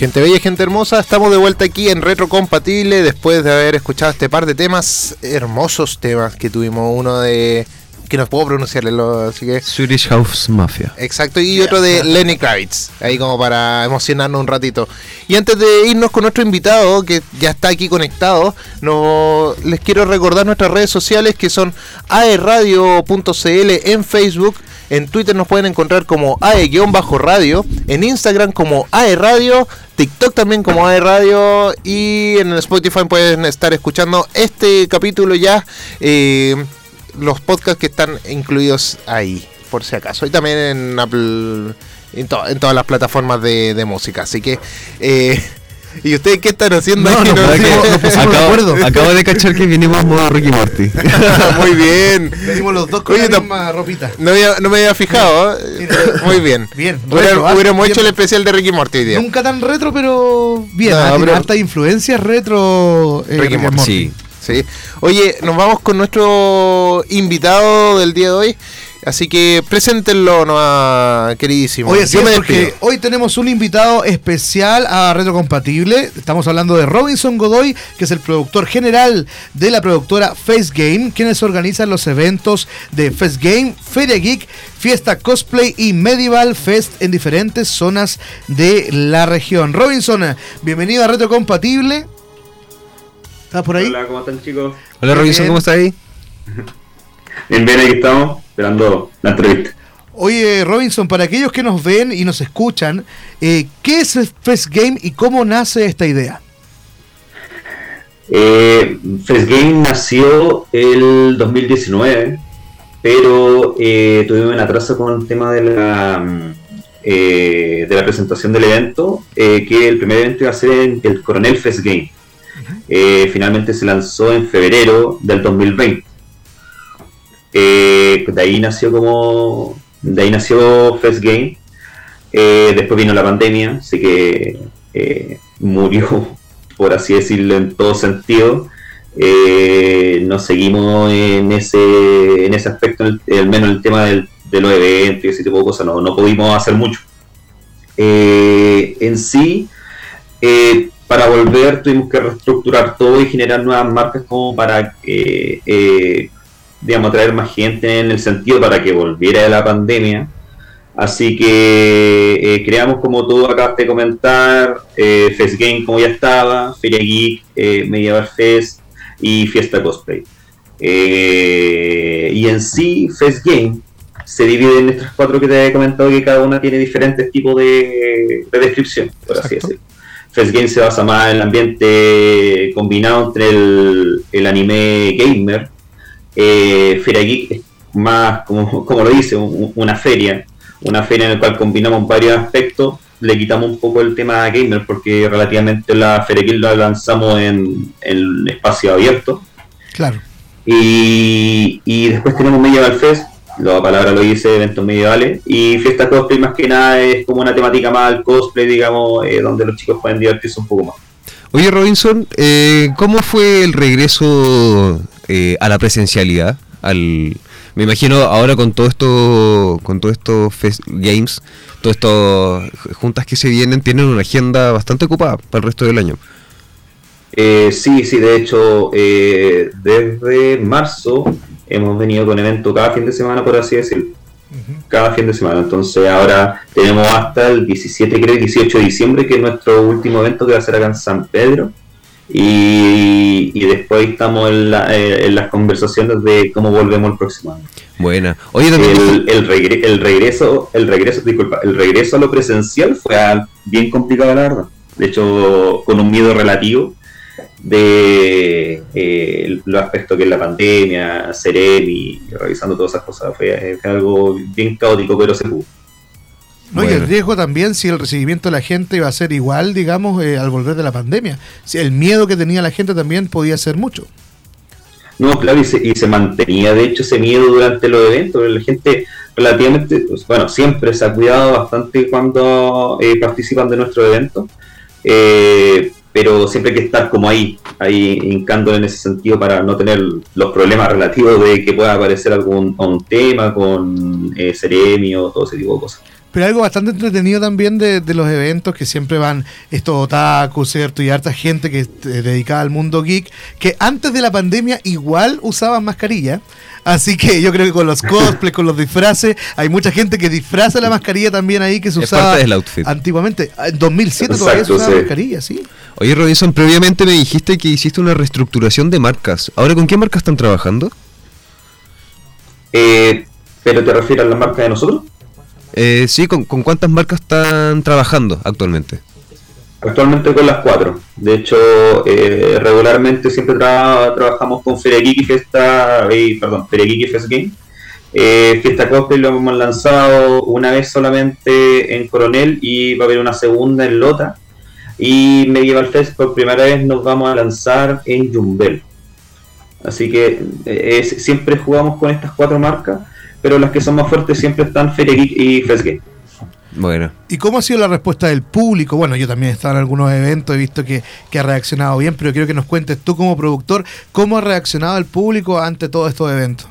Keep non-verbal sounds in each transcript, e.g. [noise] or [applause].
Gente bella, gente hermosa, estamos de vuelta aquí en Retro Compatible después de haber escuchado este par de temas, hermosos temas que tuvimos, uno de que no puedo pronunciarlo, así que Swedish House Mafia. Exacto, y otro de Lenny Kravitz, ahí como para emocionarnos un ratito. Y antes de irnos con nuestro invitado, que ya está aquí conectado, no, les quiero recordar nuestras redes sociales que son aeradio.cl en Facebook, en Twitter nos pueden encontrar como ae-radio, en Instagram como aeradio, TikTok también como aeradio y en Spotify pueden estar escuchando este capítulo ya. Eh, los podcasts que están incluidos ahí, por si acaso. Y también en Apple, en, todas las plataformas de, música. Así que, eh, [laughs] ¿y ustedes qué están haciendo? No, no, acabo, de cachar que vinimos modo Ricky Morty. [laughs] Muy bien. Venimos los dos con la misma ropita. No, me había fijado. ¿eh? Muy bien. Bien. hubiéramos hecho el especial de Ricky Morty día. Nunca tan retro, pero bien. No, harta influencia retro. Eh, Ricky, Morty. Sí. Sí. Oye, nos vamos con nuestro invitado del día de hoy. Así que preséntenlo, no, queridísimo. Oye, sí, porque hoy tenemos un invitado especial a Retrocompatible. Estamos hablando de Robinson Godoy, que es el productor general de la productora Face Game, quienes organizan los eventos de Face Game, Feria Geek, Fiesta Cosplay y Medieval Fest en diferentes zonas de la región. Robinson, bienvenido a Retrocompatible. ¿Estás por ahí? Hola, ¿cómo están chicos? Hola Robinson, ¿cómo estás ahí? [laughs] bien, bien, aquí estamos, esperando la entrevista. Oye, Robinson, para aquellos que nos ven y nos escuchan, eh, ¿qué es Fest Game y cómo nace esta idea? Eh, Fest Game nació el 2019, pero eh, tuvimos un atraso con el tema de la, eh, de la presentación del evento, que el primer evento iba a ser en el Coronel Fest Game. Eh, finalmente se lanzó en febrero del 2020. Eh, de ahí nació como. De ahí nació Fest Game. Eh, después vino la pandemia, así que murió, [laughs] por así decirlo, en todo sentido. nos seguimos en ese, en ese aspecto, al menos el tema del, de los eventos y ese tipo de cosas, no, no pudimos hacer mucho. en sí, para volver tuvimos que reestructurar todo y generar nuevas marcas como para que, eh, digamos, atraer más gente en el sentido para que volviera de la pandemia. Así que eh, creamos como tú acabaste de comentar, eh, Fest Game como ya estaba, Feria Geek, eh, Medieval Fest y Fiesta Cosplay. y en sí, Fest Game se divide en estas cuatro que te he comentado que cada una tiene diferentes tipos de, descripción, por así decirlo. Fest Game se basa más en el ambiente combinado entre el, anime gamer. Eh, feria Geek es más, como, [laughs] como lo dice, una feria. Una feria en la cual combinamos varios aspectos. Le quitamos un poco el tema gamer porque relativamente la Feria Geek la lanzamos en, el espacio abierto. Claro. Y, y después tenemos Medieval Fest, la palabra lo dice, eventos medievales. Y fiesta cosplay más que nada es como una temática más al cosplay, digamos, eh, donde los chicos pueden divertirse un poco más. Oye Robinson, eh, ¿cómo fue el regreso eh, a la presencialidad? Al, me imagino ahora con todo esto, con todo esto games, todas estas juntas que se vienen, tienen una agenda bastante ocupada para el resto del año. sí, sí, de hecho, desde marzo hemos venido con eventos cada fin de semana, por así decirlo. Cada fin de semana. Entonces ahora tenemos hasta el 17, creo, 18 de diciembre, que es nuestro último evento que va a ser acá en San Pedro. Y, después estamos eh, en, las conversaciones de cómo volvemos el próximo año. Buena. Oye, el, el, regreso, el regreso, disculpa, el regreso a lo presencial fue bien complicado, la verdad. De hecho, con un miedo relativo, de eh, los aspectos que es la pandemia, Serem y revisando todas esas cosas. Fue, algo bien caótico, pero se pudo. No, y el riesgo también si el recibimiento de la gente iba a ser igual, digamos, eh, al volver de la pandemia. Si el miedo que tenía la gente también podía ser mucho. No, claro, y se, y se mantenía de hecho ese miedo durante los eventos. La gente relativamente, pues, bueno, siempre se ha cuidado bastante cuando eh, participan de nuestros eventos. Eh, pero siempre hay que estar como ahí, ahí hincando en ese sentido para no tener los problemas relativos de que pueda aparecer algún un tema con eh, o todo ese tipo de cosas. Pero algo bastante entretenido también de, los eventos que siempre van estos otaku, ¿cierto? Y harta gente que es dedicada al mundo geek, que antes de la pandemia igual usaban mascarilla. Así que yo creo que con los [laughs] cosplays, con los disfraces, hay mucha gente que disfraza la mascarilla también ahí que se usaba antiguamente. En 2007 todavía se usaba mascarilla, sí. Oye, Robinson, previamente me dijiste que hiciste una reestructuración de marcas. ¿Ahora con qué marcas están trabajando? Eh, ¿Pero te refieres a la marca de nosotros? Eh, sí, ¿con, cuántas marcas están trabajando actualmente? Actualmente con las cuatro. De hecho, eh, regularmente siempre trabajamos con Feria y Fiesta, eh, perdón, Fest Game. Eh, Fiesta Cosplay lo hemos lanzado una vez solamente en Coronel y va a haber una segunda en Lota. Y Medieval Fest por primera vez nos vamos a lanzar en Jumbel. Así que siempre jugamos con estas cuatro marcas pero las que son más fuertes siempre están Feria Geek y Festgame. Bueno. ¿Y cómo ha sido la respuesta del público? Bueno, yo también he estado en algunos eventos, he visto que, ha reaccionado bien, pero quiero que nos cuentes tú como productor, ¿cómo ha reaccionado el público ante todos estos eventos?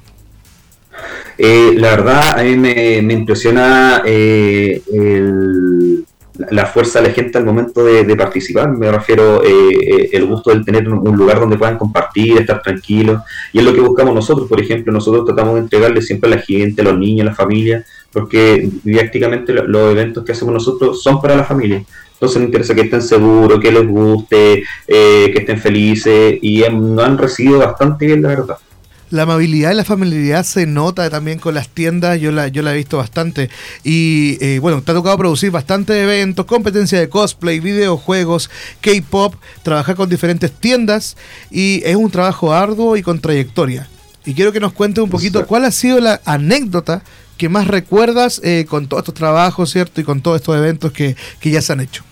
Eh, la verdad, a mí me, impresiona eh, el, la fuerza de la gente al momento de, participar. Me refiero eh, eh, el gusto de tener un lugar donde puedan compartir, estar tranquilos. Y es lo que buscamos nosotros, por ejemplo. Nosotros tratamos de entregarle siempre a la gente, a los niños, a la familia, porque didácticamente los eventos que hacemos nosotros son para la familia. Entonces nos interesa que estén seguros, que les guste, eh, que estén felices y nos han recibido bastante bien, la verdad la amabilidad y la familiaridad se nota también con las tiendas, yo la, yo la he visto bastante. Y eh, bueno, te ha tocado producir bastantes eventos, competencia de cosplay, videojuegos, K-pop, trabajar con diferentes tiendas y es un trabajo arduo y con trayectoria. Y quiero que nos cuentes un poquito cuál ha sido la anécdota que más recuerdas eh, con todos estos trabajos, ¿cierto? Y con todos estos eventos que, ya se han hecho.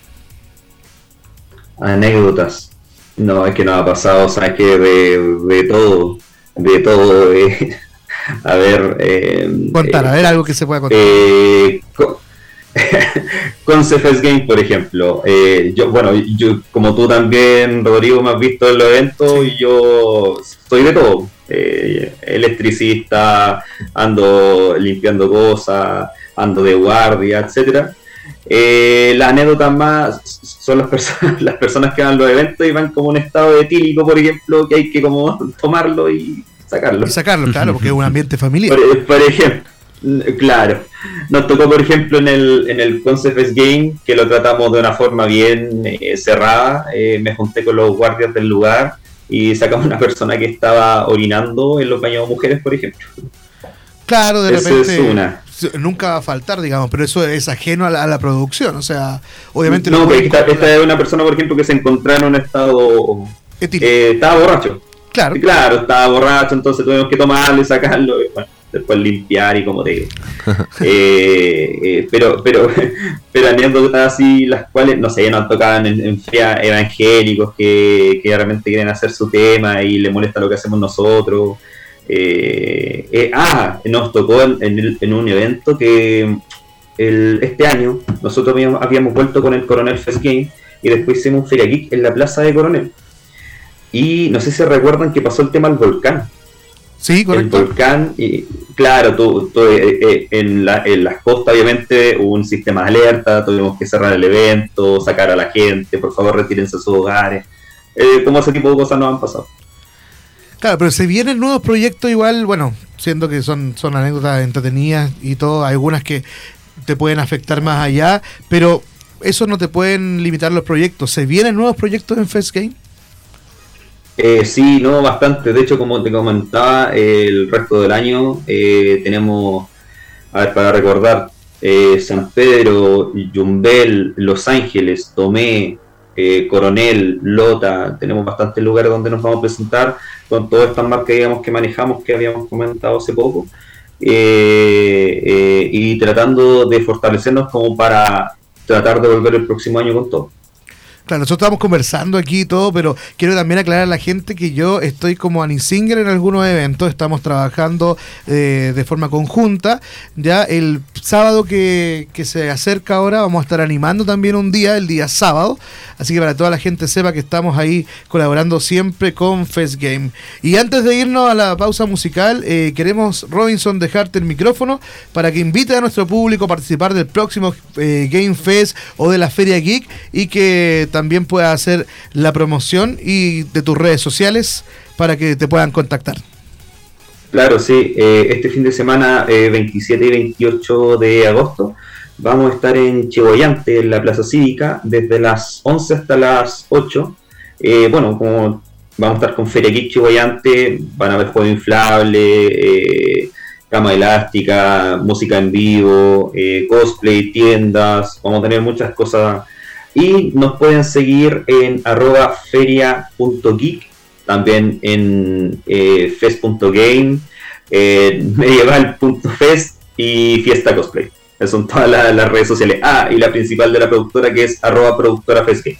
Anécdotas. No, es que no ha pasado, sabes que de, de todo de todo. Eh, [laughs] a ver. Eh, contar, a ver algo que se pueda contar. Eh, [laughs] con, CFS Game, por ejemplo. Eh, yo, bueno, yo, como tú también, Rodrigo, me has visto en los eventos, yo soy de todo. electricista, ando limpiando cosas, ando de guardia, etcétera. Eh, la anécdota más son las personas, [laughs] las personas que van a los eventos y van como un estado de etílico, por ejemplo, que hay que como [laughs] tomarlo y sacarlo. Y sacarlo, claro, porque es un ambiente familiar. Por, ejemplo, claro. Nos tocó, por ejemplo, en el, en el Concept Game, que lo tratamos de una forma bien eh, cerrada. Eh, me junté con los guardias del lugar y sacamos una persona que estaba orinando en los baños de mujeres, por ejemplo. Claro, de repente. Es una nunca va a faltar, digamos, pero eso es ajeno a la, producción, o sea, obviamente... No, esta, es una persona, por ejemplo, que se encontraba en un estado... Eh, estaba borracho. Claro. claro, estaba borracho, entonces tuvimos que tomarlo y sacarlo, y, bueno, después limpiar y como te digo. [laughs] Eh, eh, pero, pero, [laughs] pero anécdotas así, las cuales, no sé, nos tocaban en, en evangélicos que, que realmente quieren hacer su tema y le molesta lo que hacemos nosotros. Eh, eh, ah, nos tocó en, un evento que este año nosotros habíamos, vuelto con el Coronel Fest Game y después hicimos un Feria Geek en la plaza de Coronel. Y no sé si recuerdan que pasó el tema del volcán. Sí, correcto. El volcán, y claro, tú, eh, en, las costas obviamente hubo un sistema de alerta, tuvimos que cerrar el evento, sacar a la gente, por favor retírense a sus hogares. como ese tipo de cosas nos han pasado. Claro, pero se vienen nuevos proyectos igual, bueno, siendo que son, son anécdotas entretenidas y todo, algunas que te pueden afectar más allá, pero eso no te pueden limitar los proyectos. ¿Se vienen nuevos proyectos en Fest Game? Eh, sí, no, bastante. De hecho, como te comentaba, el resto del año eh, tenemos, a ver, para recordar, eh, San Pedro, Yumbel, Los Ángeles, Tomé, eh, Coronel, Lota, tenemos bastantes lugares donde nos vamos a presentar con todas estas marcas digamos, que manejamos que habíamos comentado hace poco eh, eh, y tratando de fortalecernos como para tratar de volver el próximo año con todo. Claro, nosotros estamos conversando aquí y todo, pero quiero también aclarar a la gente que yo estoy como Annie Singer en algunos eventos, estamos trabajando eh, de forma conjunta. Ya el sábado que, que, se acerca ahora vamos a estar animando también un día, el día sábado. Así que para toda la gente sepa que estamos ahí colaborando siempre con Fest Game. Y antes de irnos a la pausa musical, eh, queremos, Robinson, dejarte el micrófono para que invite a nuestro público a participar del próximo eh, Game Fest o de la Feria Geek y que también puedas hacer la promoción y de tus redes sociales para que te puedan contactar. Claro, sí. Eh, este fin de semana, 27 y 28 de agosto, vamos a estar en Chihuayante, en la Plaza Cívica, desde las 11 hasta las 8. Eh, bueno, como vamos a estar con Feria Geek Chihuayante, van a haber juegos inflables, eh, cama elástica, música en vivo, cosplay, tiendas, vamos a tener muchas cosas y nos pueden seguir en arroba feria.geek, también en eh, fest.game, [laughs] medieval.fest y fiesta cosplay. Son todas las, redes sociales. Ah, y la principal de la productora que es arroba productora festgame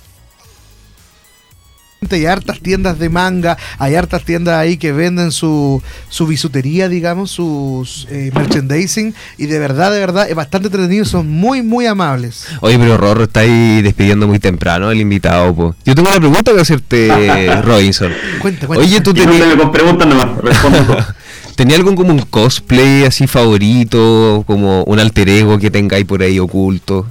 hay hartas tiendas de manga, hay hartas tiendas ahí que venden su, su bisutería, digamos, sus eh, merchandising, y de verdad, de verdad, es bastante entretenido, son muy, muy amables. Oye, pero Rorro está ahí despidiendo muy temprano el invitado, po. Yo tengo una pregunta que hacerte, [laughs] Robinson. Cuenta, cuenta. Oye, tú tenías... con preguntas nomás, respondo. [laughs] ¿Tenía algún como un cosplay así favorito, como un alter ego que tengáis por ahí oculto?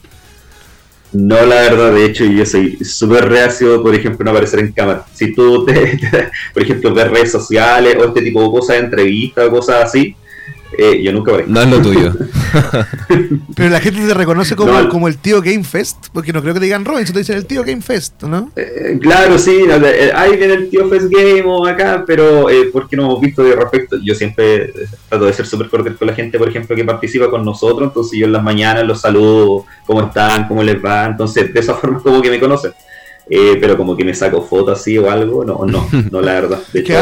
No, la verdad, de hecho, yo soy súper reacio, por ejemplo, no aparecer en cámara. Si tú, te, [laughs] por ejemplo, ves redes sociales o este tipo de cosas, entrevistas o cosas así, eh, yo nunca No es lo tuyo. [laughs] Pero la gente te reconoce como, como el tío Game Fest, porque no creo que te digan Robinson, te dicen el tío Game Fest, ¿no? Eh, claro, sí, eh, ahí viene el tío Fest Game o acá, pero eh, porque no hemos visto de respecto. Yo siempre trato de ser súper cordial con la gente, por ejemplo, que participa con nosotros, entonces yo en las mañanas los saludo, cómo están, cómo les va, entonces de esa forma como que me conocen. Eh, pero como que me saco fotos así o algo, no, no, [laughs] no la verdad. De hecho,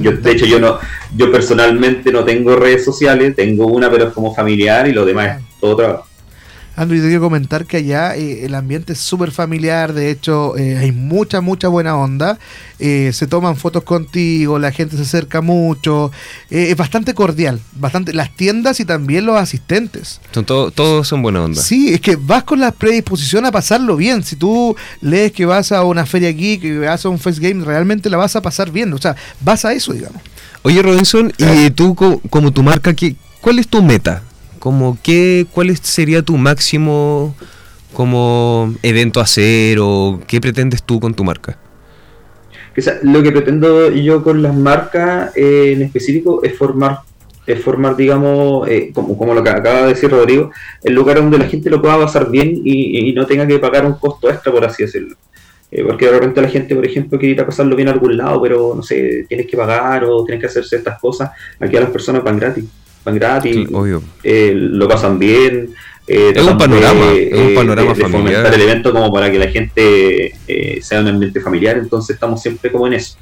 yo, de hecho yo no, yo personalmente no tengo redes sociales, tengo una pero es como familiar y lo demás es todo trabajo. Andrew, te quiero comentar que allá eh, el ambiente es súper familiar, de hecho eh, hay mucha, mucha buena onda, eh, se toman fotos contigo, la gente se acerca mucho, es bastante cordial, bastante las tiendas y también los asistentes. Son todos son buena onda. Sí, es que vas con la predisposición a pasarlo bien, si tú lees que vas a una feria geek, que vas a un Fest Game, realmente la vas a pasar bien, o sea, vas a eso, digamos. Oye, Robinson, y tú como, tu marca, ¿cuál es tu meta? Como qué, ¿cuál sería tu máximo como evento a hacer o qué pretendes tú con tu marca? lo que pretendo yo con las marcas eh, en específico es formar, es formar digamos, eh, como, lo que acaba de decir Rodrigo, el lugar donde la gente lo pueda pasar bien y, no tenga que pagar un costo extra, por así decirlo. Eh, porque de repente la gente, por ejemplo, quiere ir a pasarlo bien a algún lado, pero no sé, tienes que pagar o tienes que hacer ciertas cosas. Aquí a las personas van gratis van gratis, eh, lo pasan bien. Eh, es un panorama, es un eh, panorama familiar. fomentar el evento como para que la gente sea un ambiente familiar, entonces estamos siempre como en eso.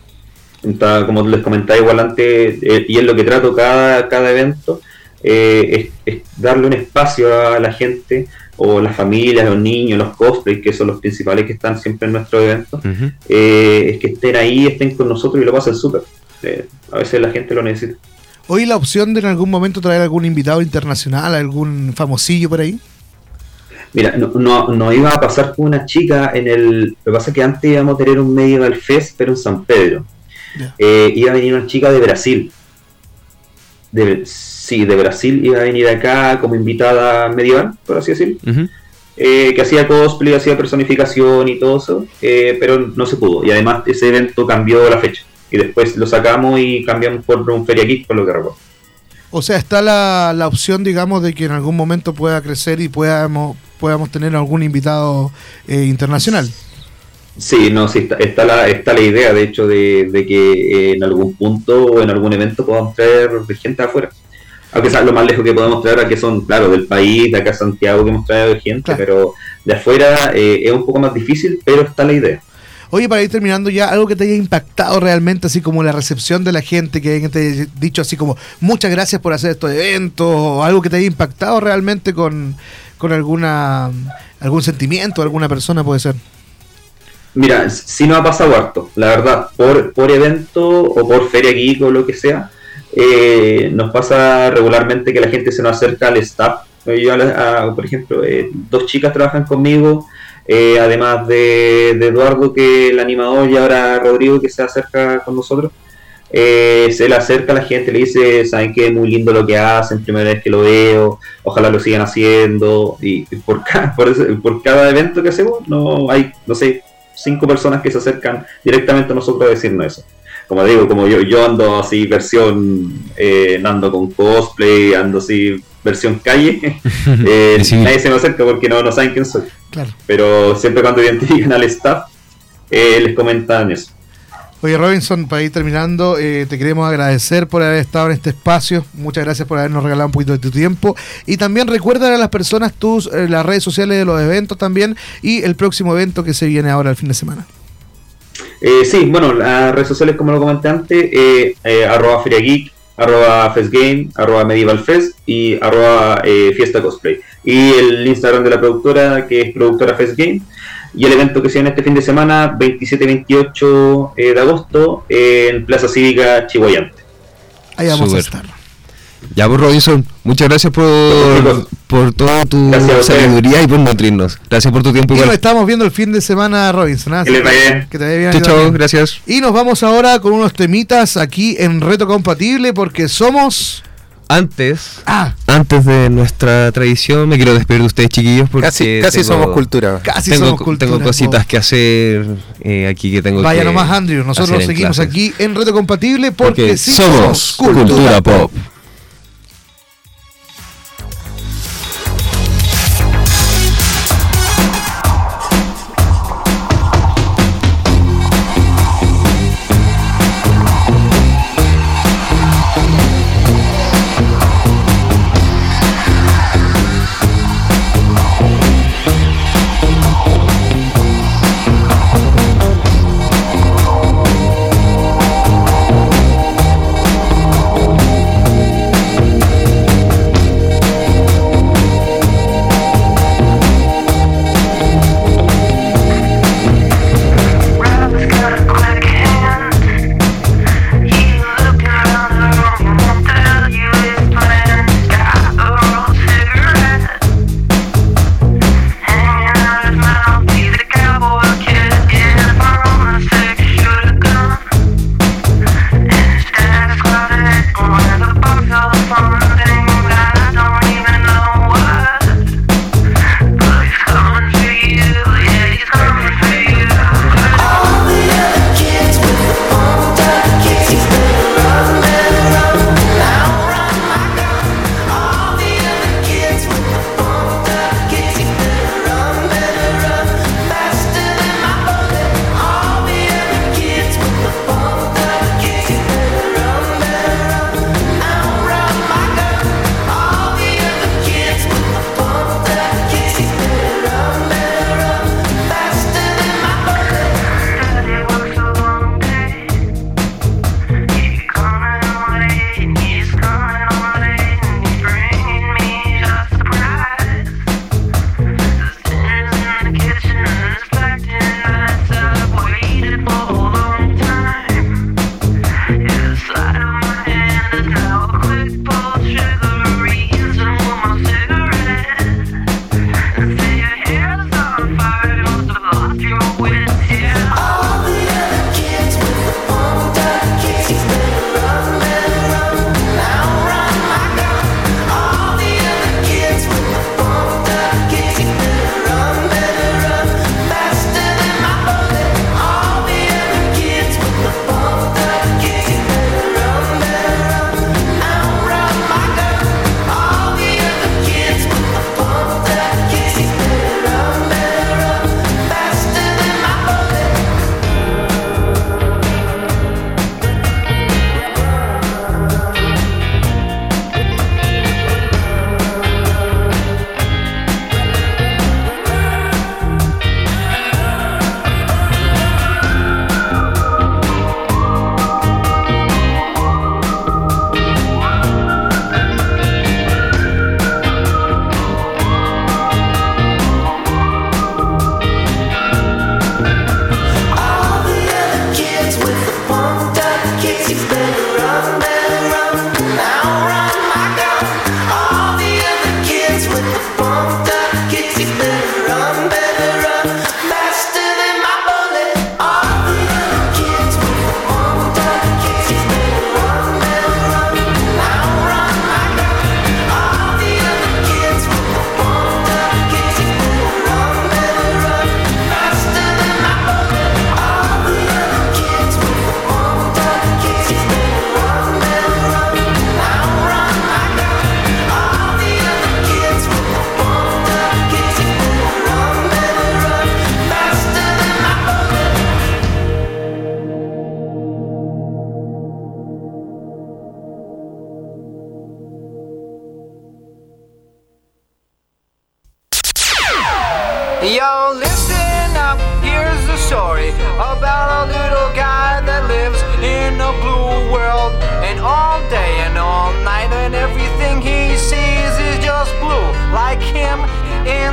Entonces, como les comentaba igual antes, y es lo que trato cada, cada evento, es, darle un espacio a la gente, o las familias, los niños, los cosplays, que son los principales que están siempre en nuestro evento, es que estén ahí, estén con nosotros y lo pasen súper. a veces la gente lo necesita. ¿Hoy la opción de en algún momento traer algún invitado internacional, algún famosillo por ahí? Mira, no, iba a pasar con una chica en el. Lo que pasa es que antes íbamos a tener un Medieval Fest, pero en San Pedro. Eh, iba a venir una chica de Brasil. De, sí, de Brasil iba a venir acá como invitada medieval, por así decirlo. Eh, que hacía cosplay, hacía personificación y todo eso, eh, pero no se pudo. Y además ese evento cambió la fecha y después lo sacamos y cambiamos por un Feria Geek, por lo que recuerdo. O sea, está la, la, opción, digamos, de que en algún momento pueda crecer y podamos, podamos tener algún invitado eh, internacional. Sí, no, sí, está, la, está la idea, de hecho, de, que en algún punto o en algún evento podamos traer gente afuera. Aunque sea lo más lejos que podemos traer, que son, claro, del país, de acá a Santiago que hemos traído gente, pero de afuera eh, es un poco más difícil, pero está la idea. Oye, para ir terminando ya, algo que te haya impactado realmente, así como la recepción de la gente, que te haya dicho así como muchas gracias por hacer estos eventos, o algo que te haya impactado realmente con, alguna algún sentimiento, alguna persona puede ser. Mira, si no ha pasado harto, la verdad, por, por evento o por feria geek o lo que sea, eh, nos pasa regularmente que la gente se nos acerca al staff. Yo, por ejemplo, eh, dos chicas trabajan conmigo, eh, además de, Eduardo, que el animador, y ahora Rodrigo, que se acerca con nosotros. se le acerca a la gente, le dice, saben que es muy lindo lo que hacen, primera vez que lo veo, ojalá lo sigan haciendo, y, por, cada, [laughs] por, por cada evento que hacemos, no hay, no sé, cinco personas que se acercan directamente a nosotros a decirnos eso. Como digo, como yo, yo ando así versión, eh, ando con cosplay, ando así versión calle, [laughs] eh, nadie se me acerca porque no, no saben quién soy. Pero siempre cuando identifican al staff, eh, les comentan eso. Oye Robinson, para ir terminando, eh, te queremos agradecer por haber estado en este espacio. Muchas gracias por habernos regalado un poquito de tu tiempo. Y también recuerda a las personas tus eh, las redes sociales de los eventos también y el próximo evento que se viene ahora el fin de semana. Eh, sí, bueno, las redes sociales como lo comenté antes, arroba FeriaGeek, arroba FestGame, arroba MedievalFest y arroba Fiesta Cosplay. Y el Instagram de la productora que es productora FestGame y el evento que se viene este fin de semana, 27-28 eh, de agosto, en Plaza Cívica Chihuayante. Ahí vamos a estar. Ya, pues, Robinson, muchas gracias por, por toda tu sabiduría y por nutrirnos. Gracias por tu tiempo. Y nos estamos viendo el fin de semana, Robinson. ¿ah? Que, vaya que te vaya bien. Chao, gracias. Y nos vamos ahora con unos temitas aquí en Reto Compatible porque somos... Antes, ah. antes de nuestra tradición, me quiero despedir de ustedes, chiquillos, porque casi, somos cultura. Casi tengo, somos cultura. Tengo cositas que hacer eh, aquí que tengo Vaya nomás, Andrew. Nosotros seguimos aquí en Reto Compatible porque, somos, cultura pop.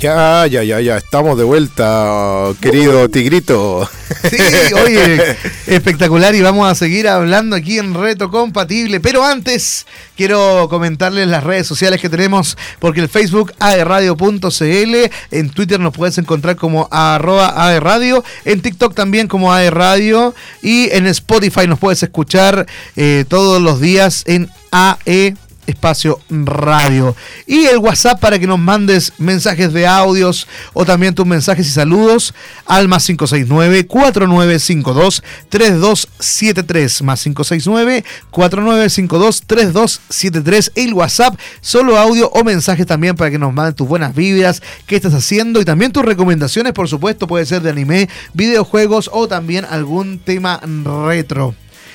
Ya, ya, ya, ya. Estamos de vuelta, querido Tigrito. Sí, oye, [laughs] espectacular y vamos a seguir hablando aquí en Reto Compatible. Pero antes quiero comentarles las redes sociales que tenemos, porque el Facebook aerradio.cl, en Twitter nos puedes encontrar como arroba aerradio, en TikTok también como aerradio y en Spotify nos puedes escuchar eh, todos los días en AE espacio radio. Y el WhatsApp para que nos mandes mensajes de audios o también tus mensajes y saludos al más 569-4952-3273. Más 569-4952-3273. El WhatsApp, solo audio o mensajes también para que nos manden tus buenas vibras, qué estás haciendo y también tus recomendaciones, por supuesto, puede ser de anime, videojuegos o también algún tema retro.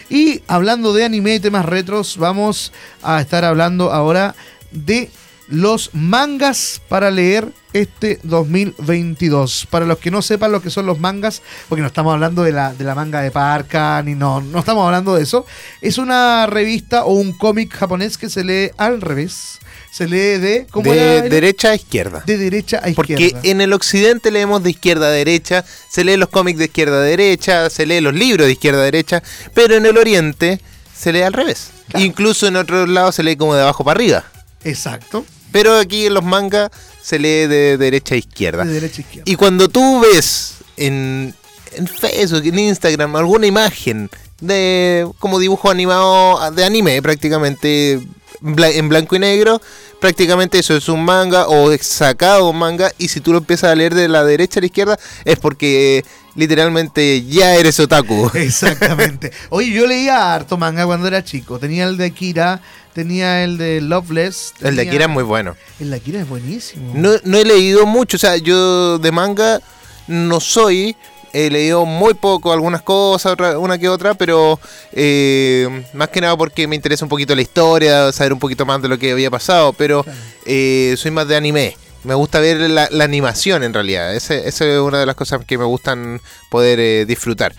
Y hablando de anime y temas retros, vamos a estar hablando ahora de los mangas para leer este 2022. Para los que no sepan lo que son los mangas, porque no estamos hablando de la, de la manga de Parca, ni no, no estamos hablando de eso. Es una revista o un cómic japonés que se lee al revés. Se lee de. ¿Cómo de era? derecha a izquierda. De derecha a Porque izquierda. en el occidente leemos de izquierda a derecha, se lee los cómics de izquierda a derecha, se lee los libros de izquierda a derecha, pero en el oriente se lee al revés. Claro. Incluso en otros lados se lee como de abajo para arriba. Exacto. Pero aquí en los mangas se lee de derecha a izquierda. De derecha a izquierda. Y cuando tú ves en, en Facebook, en Instagram, alguna imagen de como dibujo animado de anime, prácticamente en blanco y negro, prácticamente eso es un manga o es sacado un manga. Y si tú lo empiezas a leer de la derecha a la izquierda, es porque literalmente ya eres otaku. [laughs] Exactamente. Oye, yo leía harto manga cuando era chico. Tenía el de Akira, tenía el de Loveless. El de Akira es muy bueno. El de Akira es buenísimo. No, no he leído mucho, o sea, yo de manga no soy, he leído muy poco, algunas cosas, otra- una que otra, pero eh, más que nada porque me interesa un poquito la historia, saber un poquito más de lo que había pasado, pero eh, soy más de anime. Me gusta ver la, la animación en realidad, esa es una de las cosas que me gustan poder eh, disfrutar.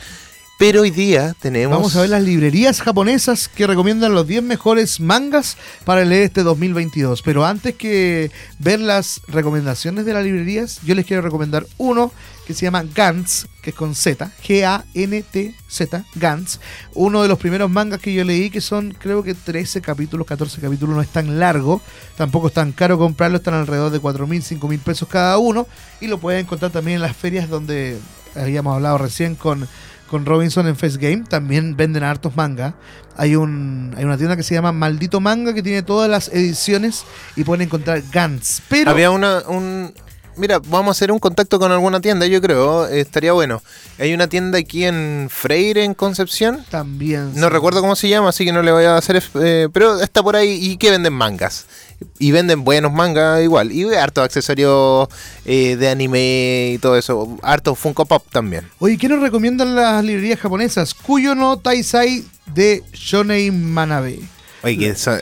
Pero hoy día tenemos... Vamos a ver las librerías japonesas que recomiendan los 10 mejores mangas para leer este 2022. Pero antes que ver las recomendaciones de las librerías, yo les quiero recomendar uno que se llama Gantz, que es con Z, G-A-N-T-Z, Gantz. Uno de los primeros mangas que yo leí, que son creo que 13 capítulos, 14 capítulos, no es tan largo, tampoco es tan caro comprarlo, están alrededor de 4 mil, 5 mil pesos cada uno. Y lo pueden encontrar también en las ferias donde habíamos hablado recién con con Robinson en Face Game. También venden hartos manga. Hay, un, hay una tienda que se llama Maldito Manga que tiene todas las ediciones y pueden encontrar Gantz. Pero Había una, un... Mira, vamos a hacer un contacto con alguna tienda, yo creo, eh, estaría bueno. Hay una tienda aquí en Freire, en Concepción. también. No recuerdo cómo se llama, así que no le voy a hacer... eh, pero está por ahí y que venden mangas. Y venden buenos mangas igual. Y hartos accesorios eh, de anime y todo eso. Harto Funko Pop también. Oye, ¿qué nos recomiendan las librerías japonesas? Kuyo no Taisai de Shonei Manabe. Oye, que eso,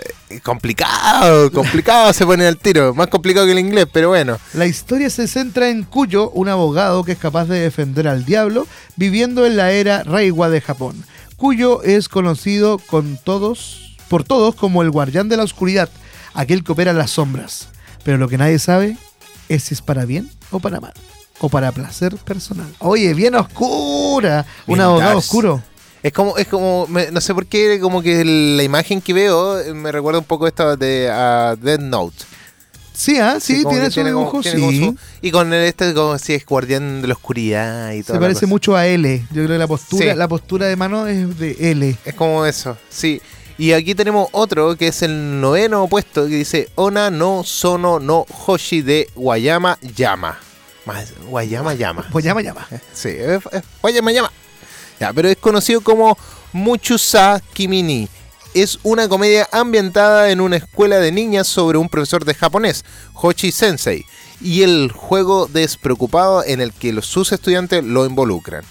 complicado, complicado se pone al tiro. Más complicado que el inglés, pero bueno. La historia se centra en Kuyo, un abogado que es capaz de defender al diablo, viviendo en la era Reiwa de Japón. Kuyo es conocido con todos, por todos como el guardián de la oscuridad, aquel que opera las sombras. Pero lo que nadie sabe es si es para bien o para mal, o para placer personal. Oye, bien oscura, un abogado oscuro. Es como, es como, me- no sé por qué, como que la imagen que veo eh, me recuerda un poco esta de ah, Dead Note. Sí, ah, sí, tiene su dibujo, como sí. su- y con el este como si es guardián de la oscuridad y todo. Se parece mucho a L. Yo creo que la postura, Sí. la postura de mano es de L. Es como eso, sí. Y aquí tenemos otro que es el noveno puesto que dice Ona no Sono no Hoshi de Guayama Yama. Más, Guayama Yama. Pues llama, llama. Sí, Guayama Yama. Pero es conocido como Muchusa Kimini. Es una comedia ambientada en una escuela de niñas sobre un profesor de japonés, Hoshi Sensei, y el juego despreocupado en el que los, sus estudiantes lo involucran.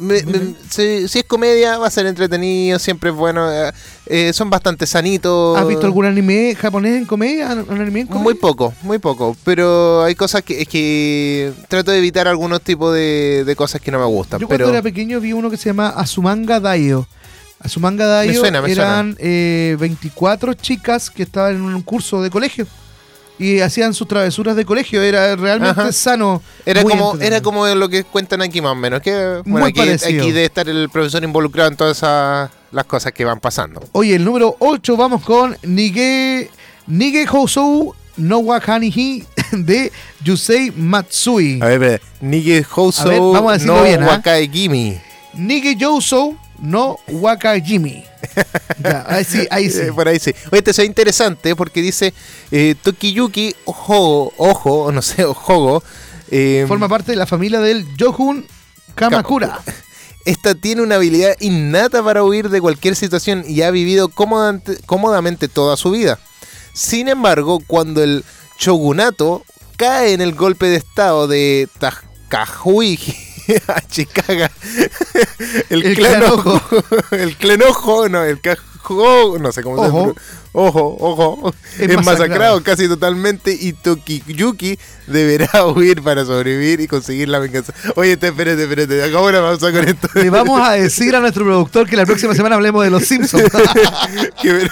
Me- me- si, si es comedia, va a ser entretenido, siempre es bueno. eh, eh, son bastante sanitos. ¿Has visto algún anime japonés en comedia? ¿Un anime en comedia? Muy poco, muy poco. Pero hay cosas que, es que trato de evitar algunos tipos de, de cosas que no me gustan. Yo pero cuando era pequeño vi uno que se llama Azumanga Daio. Azumanga Daio Me suena, me eran eh, 24 chicas que estaban en un curso de colegio. Y hacían sus travesuras de colegio. Era realmente Ajá. sano. era como era como lo que cuentan aquí más o menos. Que, bueno, Muy aquí, parecido. aquí debe estar el profesor involucrado en todas esas las cosas que van pasando. Oye, el número 8 vamos con Nige, Nige Housou no Wakanihi [laughs] de Yusei Matsui. A ver. Nige Housou A ver, vamos a decirlo no bien, ¿ah? Wakai Gimi. Nige Yousou no Wakajimi. [laughs] ya, ahí sí, ahí sí. Eh, por ahí sí. Oye, este es interesante porque dice eh, Tokiyuki Ojo, Ojo, no sé, Ojogo. eh, Forma parte de la familia del Yohun Kamakura. Esta tiene una habilidad innata para huir de cualquier situación y ha vivido cómodamente, cómodamente toda su vida. Sin embargo, cuando el shogunato cae en el golpe de estado de [laughs] Takahui Chicago, [laughs] el, El clan ojo, [laughs] el clan ojo, no, el cajo, no sé cómo se Ojo. pro- ojo, ojo, Es es, masacrado. masacrado casi totalmente y Tokiyuki deberá huir para sobrevivir y conseguir la venganza. Oye, te- espérate, espérate, acabo una pausa con esto. Le vamos a decir a nuestro productor que la próxima semana hablemos de los Simpsons. me,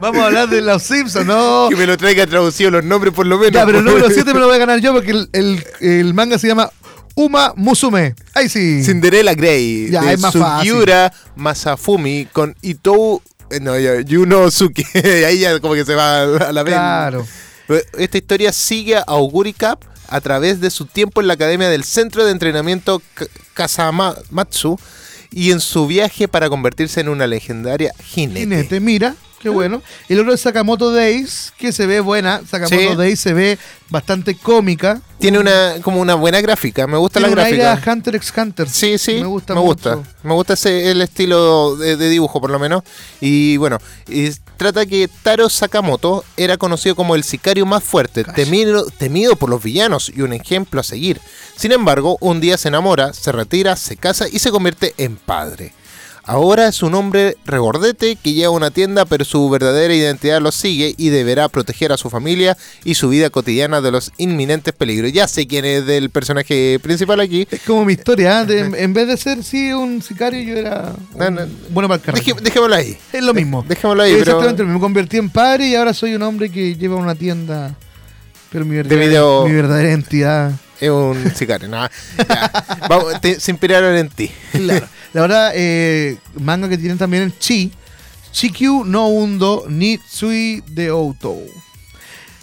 vamos a hablar de los Simpsons, no. que me lo traiga traducido los nombres por lo menos. Ya, pero el número 7 me lo voy a ganar yo porque el, el- el manga se llama Uma Musume. Ahí sí. Cinderella Grey Ya, de es más fácil. Sugiura Masafumi con Itou eh, no, ya, Yunosuke. [laughs] Ahí ya como que se va a la vez. Claro. Esta historia sigue a Auguri Cap a través de su tiempo en la academia del Centro de Entrenamiento Ka- Kasamatsu y en su viaje para convertirse en una legendaria jinete. Jinete, mira, qué bueno. El otro es Sakamoto Days, que se ve buena. Sakamoto Sí. Days se ve bastante cómica. Tiene una como una buena gráfica, me gusta Tiene la aire gráfica. a Hunter x Hunter. Sí, sí, Me gusta me gusta. mucho. Me gusta ese, el estilo de, de dibujo, por lo menos. Y bueno, y trata que Taro Sakamoto era conocido como el sicario más fuerte, temido, temido por los villanos y un ejemplo a seguir. Sin embargo, un día se enamora, se retira, se casa y se convierte en padre. Ahora es un hombre regordete que lleva una tienda, pero su verdadera identidad lo sigue y deberá proteger a su familia y su vida cotidiana de los inminentes peligros. Ya sé quién es del personaje principal aquí, Es como mi historia, ¿eh? De- [laughs] en vez de ser sí un sicario, yo era un- No, no. bueno para el. Deje- dejémoslo ahí. Es lo mismo. Dejémoslo ahí, pero Exactamente, me convertí en padre y ahora soy un hombre que lleva una tienda. Pero mi verdadera, mi verdadera identidad. Es un sicario. te- se inspiraron en ti. Claro. La verdad, eh, manga que tienen también en Chi. Chikyu no Undo ni Tsui de Outo.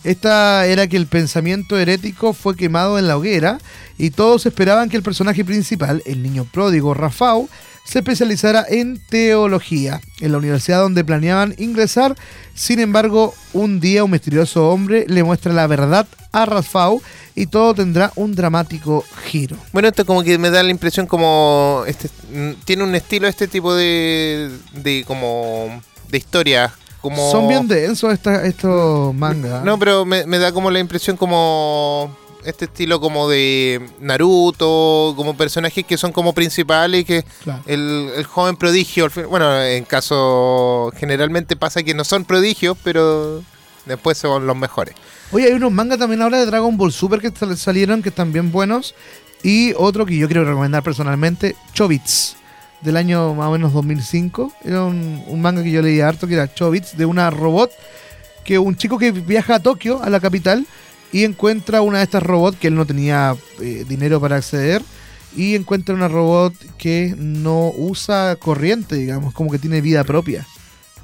Esta era que el pensamiento herético fue quemado en la hoguera y todos esperaban que el personaje principal, el niño pródigo Rafał, se especializara en teología en la universidad donde planeaban ingresar. Sin embargo, un día un misterioso hombre le muestra la verdad a Rafał y todo tendrá un dramático giro. Bueno, esto como que me da la impresión como este mm, tiene un estilo este tipo de de como de historia como Son bien densos estos mangas. No, pero me, me da como la impresión como este estilo como de Naruto, como personajes que son como principales y que Claro. el, el joven prodigio, bueno, en caso generalmente pasa que no son prodigios, pero después son los mejores. Oye, hay unos mangas también ahora de Dragon Ball Super que sal- salieron que están bien buenos. Y otro que yo quiero recomendar personalmente, Chobits, del año más o menos 2005. Era un, un manga que yo leí harto, que era Chobits, de una robot, que un chico que viaja a Tokio, a la capital, y encuentra una de estas robots que él no tenía eh, dinero para acceder. Y encuentra una robot que no usa corriente, digamos, como que tiene vida propia.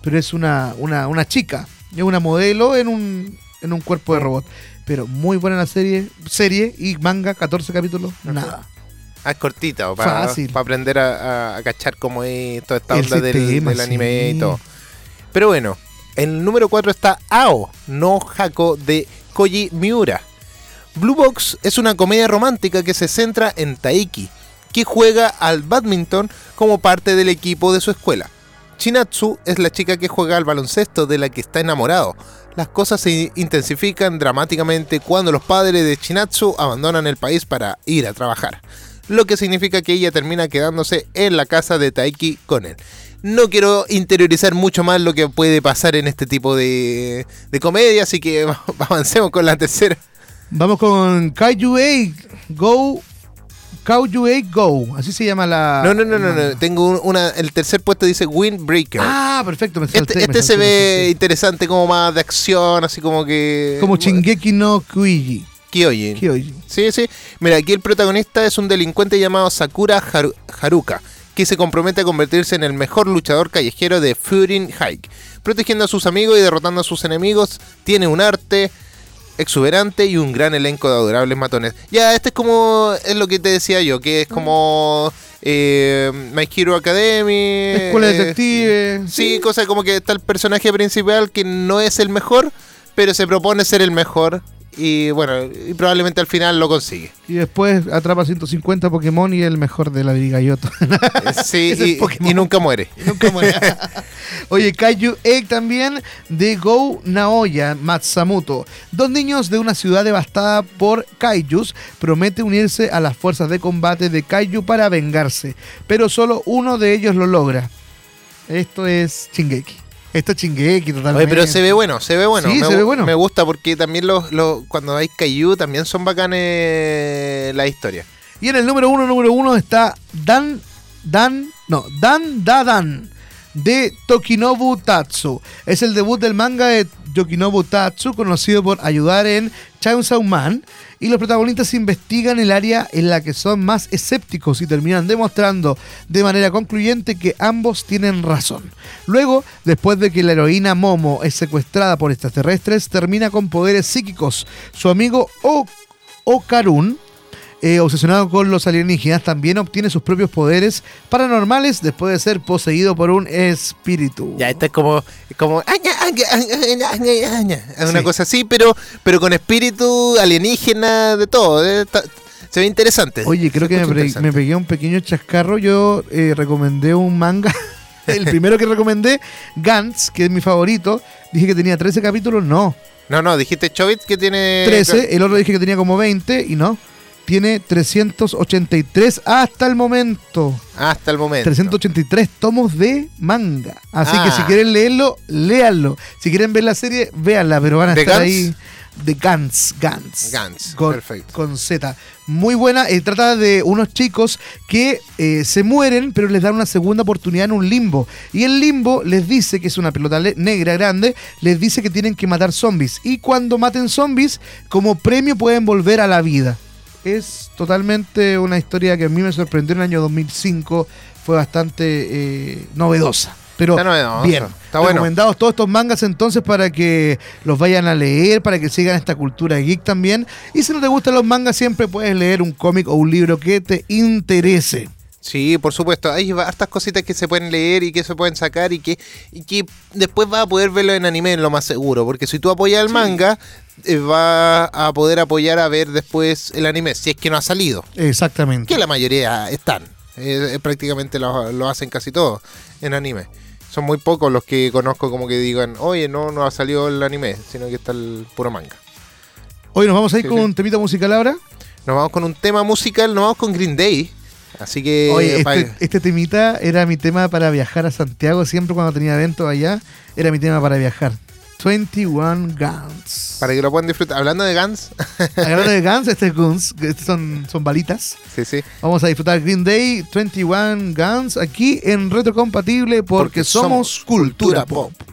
Pero es una, una, una chica, es una modelo en un, en un cuerpo de robot. Pero muy buena la serie, serie y manga, 14 capítulos, nada. Ah, es cortita, para Fácil. aprender a, a- a cachar cómo es toda esta El onda del, anime sí. y todo. Pero bueno, en el número 4 está Ao, no Hako de Koji Miura. Blue Box es una comedia romántica que se centra en Taiki, que juega al badminton como parte del equipo de su escuela. Chinatsu es la chica que juega al baloncesto de la que está enamorado. Las cosas se intensifican dramáticamente cuando los padres de Chinatsu abandonan el país para ir a trabajar, lo que significa que ella termina quedándose en la casa de Taiki con él. No quiero interiorizar mucho más lo que puede pasar en este tipo de, de comedia, así que [laughs] avancemos con la tercera. Vamos con Kaiju 8 Go. Kaiju 8 Go. Así se llama la. No, no, no, no, no. Tengo un- una. El tercer puesto dice Windbreaker. Ah, perfecto. Me salté, este me este se salté, ve salté. interesante, como más de acción, así como que. Como Shingeki no Kyojin. Kyojin. Kyojin. Sí, sí. Mira, aquí el protagonista es un delincuente llamado Sakura Haru- Haruka, que se compromete a convertirse en el mejor luchador callejero de Furin Hike. Protegiendo a sus amigos y derrotando a sus enemigos, tiene un arte exuberante y un gran elenco de adorables matones. Ya, este es como, es lo que te decía yo, que es como eh, My Hero Academy. Escuela de eh, detective. Sí, cosa como que está el personaje principal que no es el mejor, pero se propone ser el mejor. Y bueno, y probablemente al final lo consigue. Y después atrapa 150 Pokémon y el mejor de la Liga Yoto. [laughs] Sí, [laughs] Es y, y nunca muere. Nunca muere. [laughs] Oye, Kaiju Egg también de Go Naoya Matsamoto. Dos niños de una ciudad devastada por kaijus prometen unirse a las fuerzas de combate de Kaiju para vengarse, pero solo uno de ellos lo logra. Esto es Shingeki. Esto es Chingeki totalmente. Oye, pero se ve bueno, se ve bueno. Sí, me, se ve bueno. Me gusta porque también los, los cuando hay Kaiju también son bacanes la historia. Y en el número uno, número uno está Dan, Dan, no, Dan Dadan de Tokinobu Tatsu. Es el debut del manga de Tokinobu Tatsu, conocido por ayudar en Chainsaw Man. Y los protagonistas investigan el área en la que son más escépticos y terminan demostrando de manera concluyente que ambos tienen razón. Luego, después de que la heroína Momo es secuestrada por extraterrestres, termina con poderes psíquicos. Su amigo Okarun eh, obsesionado con los alienígenas, también obtiene sus propios poderes paranormales después de ser poseído por un espíritu. Ya, esta es como. como. Es una Sí. cosa así, pero, pero con espíritu alienígena, de todo. eh, se ve interesante. Oye, creo que me, me pegué un pequeño chascarro. Yo eh, recomendé un manga. [laughs] El primero que recomendé, Gantz, que es mi favorito. Dije que tenía 13 capítulos. No, No, no, dijiste Chobit que tiene. 13. El otro dije que tenía como 20 y no. Tiene 383 hasta el momento. Hasta el momento. 383 tomos de manga. Así Ah. que si quieren leerlo, léanlo. Si quieren ver la serie, véanla, pero van a ¿De estar ahí. De Gantz, Gantz. Gantz, con, perfecto. Con Z. Muy buena. eh, trata de unos chicos que eh, se mueren, pero les dan una segunda oportunidad en un limbo. Y el limbo les dice que es una pelota negra grande, les dice que tienen que matar zombies. Y cuando maten zombies, como premio pueden volver a la vida. Es totalmente una historia que a mí me sorprendió en el año 2005. Fue bastante eh, novedosa. Pero Está novedoso, bien, está bueno. recomendados todos estos mangas entonces para que los vayan a leer, para que sigan esta cultura geek también. Y si no te gustan los mangas, siempre puedes leer un cómic o un libro que te interese. Sí, por supuesto. Hay hartas cositas que se pueden leer y que se pueden sacar y que, y que después vas a poder verlo en anime en lo más seguro. Porque si tú apoyas el manga, eh, vas a poder apoyar a ver después el anime, si es que no ha salido. Exactamente. Que la mayoría están. Eh, eh, prácticamente lo, lo hacen casi todos en anime. Son muy pocos los que conozco como que digan, oye, no, no ha salido el anime, sino que está el puro manga. Hoy nos vamos a ir Sí, con sí. un temita musical ahora. Nos vamos con un tema musical, nos vamos con Green Day. Así que... Oye, este, este temita era mi tema para viajar a Santiago. Siempre cuando tenía eventos allá, era mi tema para viajar. 21 Guns. para que lo puedan disfrutar. Hablando de Guns, [laughs] Hablando de Guns, este es Guns, estos son, son balitas. sí, sí. Vamos a disfrutar Green Day 21 Guns aquí en Retrocompatible porque, Porque somos, somos cultura cultura pop. pop.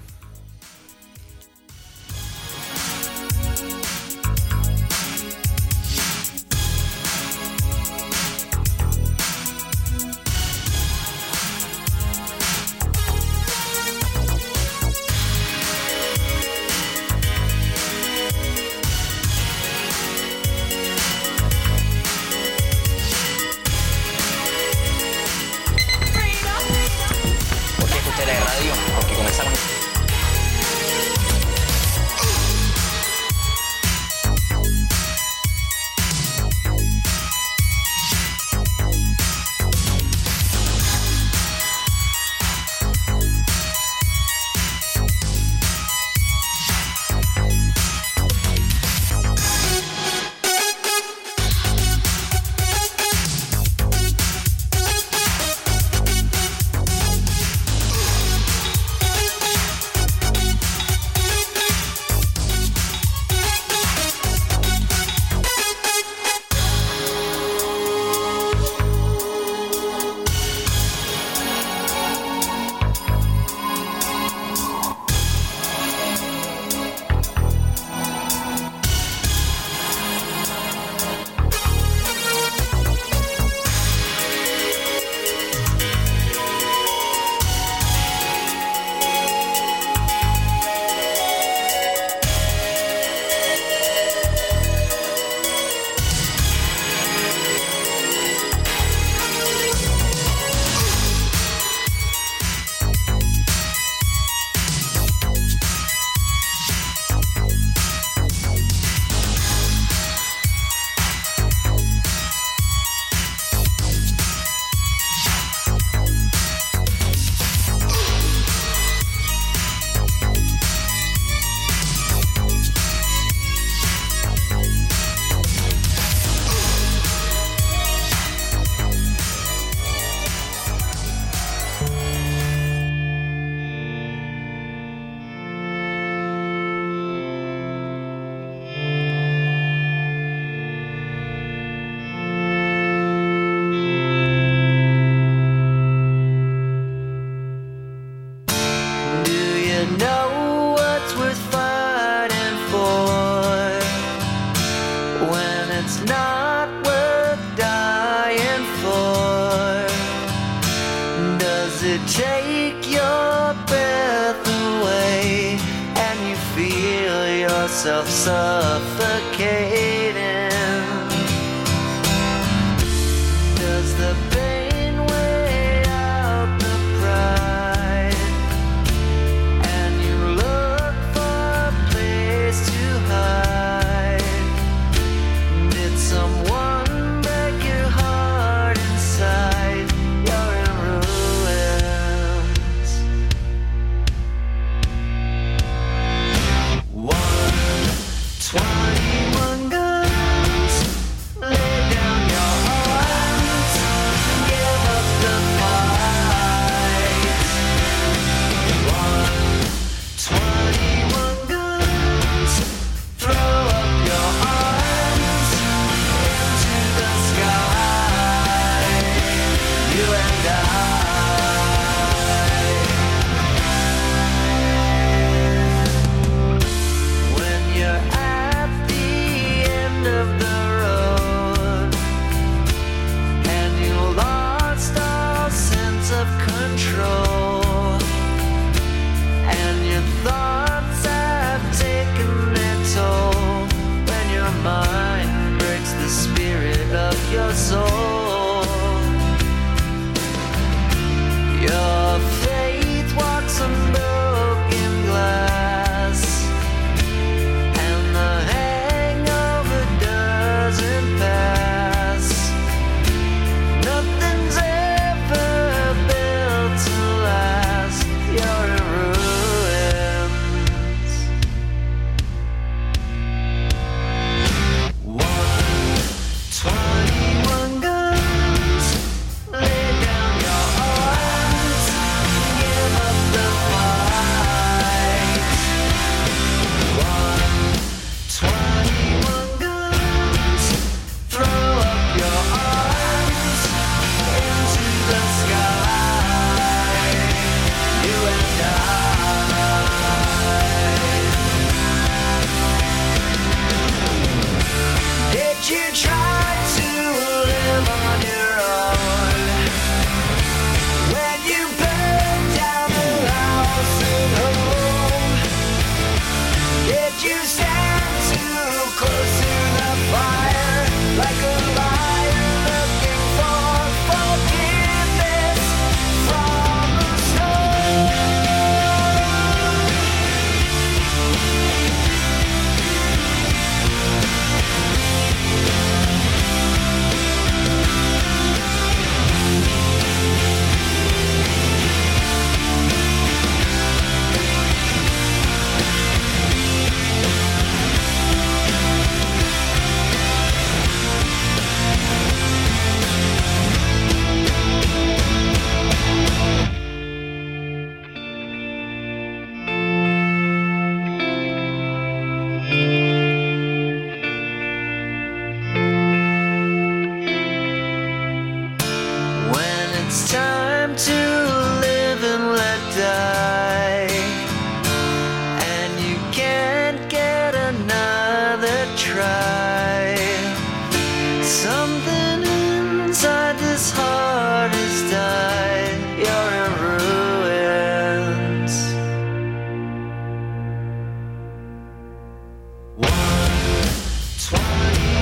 Swine.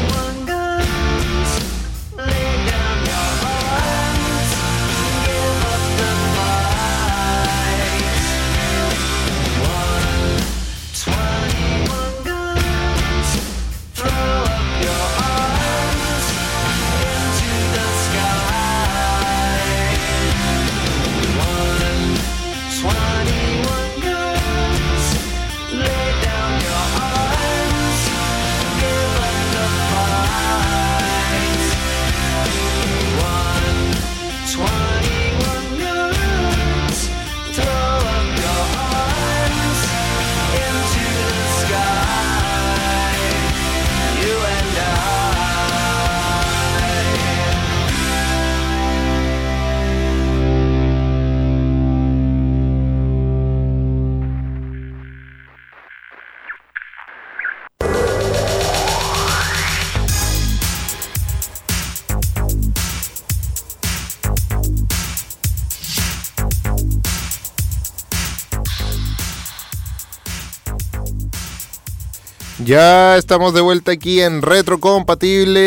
Ya estamos de vuelta aquí en Retrocompatible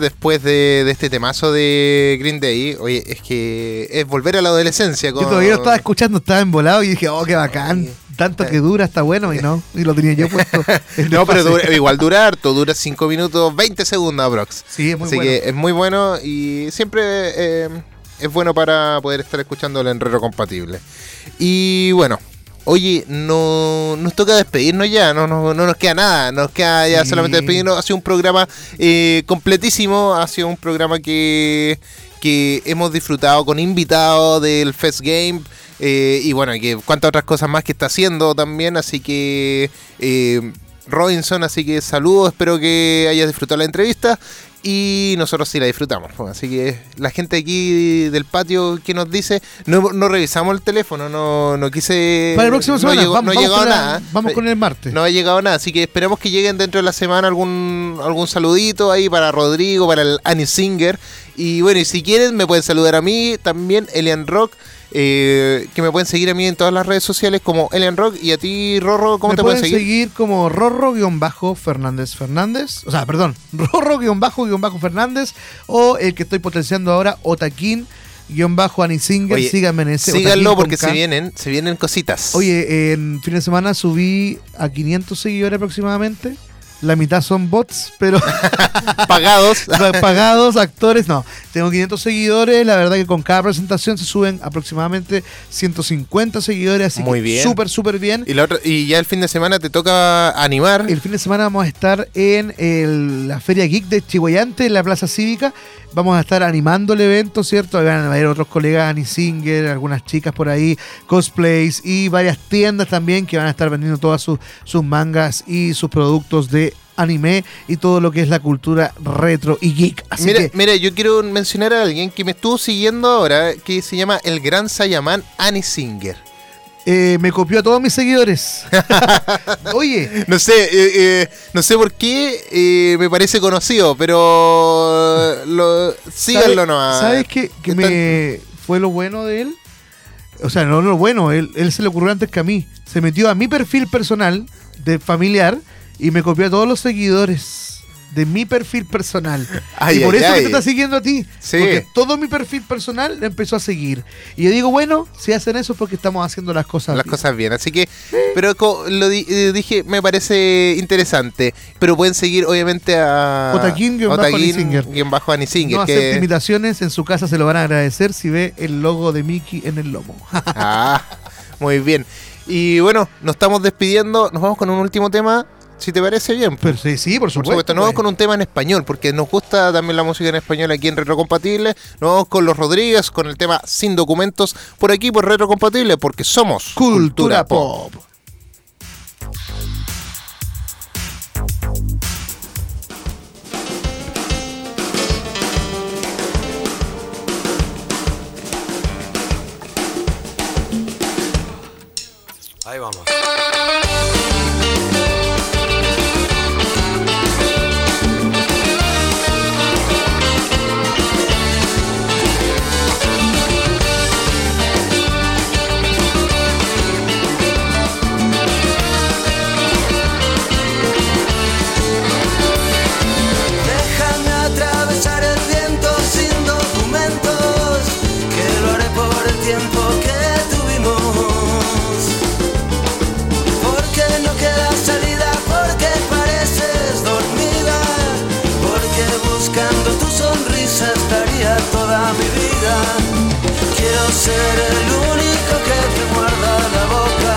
después de, de este temazo de Green Day. Oye, es que es volver a la adolescencia. Yo Con... todavía lo estaba escuchando, estaba embolado y dije, oh, qué bacán. Tanto que dura, está bueno y no. Y lo tenía yo puesto. [laughs] No, pero dura- igual dura harto, dura 5 minutos 20 segundos aprox. Sí, es muy Así bueno. que es muy bueno y siempre eh, es bueno para poder estar escuchándolo en Retrocompatible. Y bueno, oye, no, nos toca despedirnos ya, no, no, no nos queda nada, nos queda ya Sí. solamente despedirnos. Ha sido un programa eh, completísimo, ha sido un programa que, que hemos disfrutado con invitados del Fest Game. eh, y bueno, que cuántas otras cosas más que está haciendo también, así que eh, Robinson, así que saludos, espero que hayas disfrutado la entrevista y nosotros sí la disfrutamos. pues, Así que la gente aquí del patio que nos dice, no, no revisamos el teléfono, no, no quise... Para el próximo no semana, llegó- vamos, no ha llegado con la- nada. vamos con el martes. No ha llegado nada, así que esperemos que lleguen dentro de la semana algún, algún saludito ahí para Rodrigo, para el Annie Singer. Y bueno, y si quieren me pueden saludar a mí, también Elian Rock, eh, que me pueden seguir a mí en todas las redes sociales como Elian Rock. Y a ti, Rorro, ¿cómo Me te pueden seguir? como Rorro-Fernández Fernández. O sea, perdón, [laughs] Rorro-Fernández. O el que estoy potenciando ahora, Otaquín-Anisinger. Oye, Síganme en ese. Síganlo Otaquín porque se vienen, se vienen cositas. Oye, en fin de semana subí a 500 seguidores aproximadamente. La mitad son bots, pero [laughs] pagados. [laughs] pagados, actores, no. Tengo 500 seguidores, la verdad que con cada presentación se suben aproximadamente 150 seguidores, así Muy que bien. súper, súper bien. Y, la otra- y ya el fin de semana te toca animar. El fin de semana vamos a estar en el- la Feria Geek de Chihuayante, en la Plaza Cívica. Vamos a estar animando el evento, ¿cierto? Ahí Van a haber otros colegas, Annie Singer, algunas chicas por ahí, cosplays y varias tiendas también que van a estar vendiendo todas sus, sus mangas y sus productos de anime y todo lo que es la cultura retro y geek. Así Mira, que mira, yo quiero mencionar a alguien que me estuvo siguiendo ahora, que se llama el gran Sayaman Annie Singer. eh, me copió a todos mis seguidores. [laughs] Oye, No sé, eh, eh, no sé por qué eh, me parece conocido, pero lo, síganlo ¿Sabe- nomás. ¿Sabes qué, que Están- me fue lo bueno de él? O sea, no lo bueno, él, él se le ocurrió antes que a mí. Se metió a mi perfil personal de familiar y me copió a todos los seguidores de mi perfil personal. [laughs] Ay, y por ay, eso que ay. te está siguiendo a ti. Sí. Porque todo mi perfil personal le empezó a seguir. Y yo digo, bueno, si hacen eso es porque estamos haciendo las cosas las bien. cosas bien. Así que, pero lo di- eh, dije, me parece interesante. Pero pueden seguir, obviamente, a Otaquín guion bajo Anisinger. guion bajo Anisinger, No que- imitaciones, en su casa se lo van a agradecer si ve el logo de Mickey en el lomo. Ah, muy bien. Y bueno, nos estamos despidiendo. Nos vamos con un último tema, si te parece bien. Pero sí, sí, por Por supuesto. supuesto, nos vamos pues. con un tema en español, porque nos gusta también la música en español aquí en Retrocompatible. Nos vamos con los Rodríguez, con el tema Sin Documentos, por aquí por Retrocompatible, porque somos Cultura Pop. Mi vida. Quiero ser el único que te muerda la boca.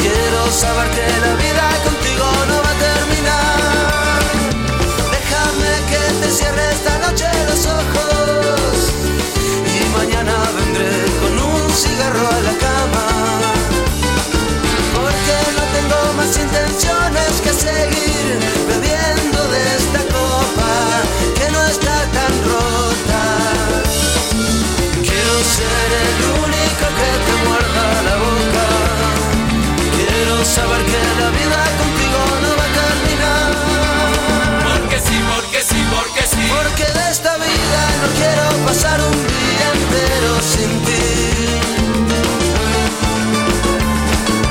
Quiero saber que la vida contigo no va a terminar. Déjame que te cierre esta noche los ojos saber que la vida contigo no va a terminar. Porque sí, porque sí, porque sí. Porque de esta vida no quiero pasar un día entero sin ti.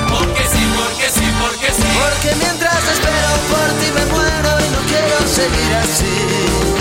Porque sí, porque sí, porque sí. Porque mientras espero por ti me muero y no quiero seguir así.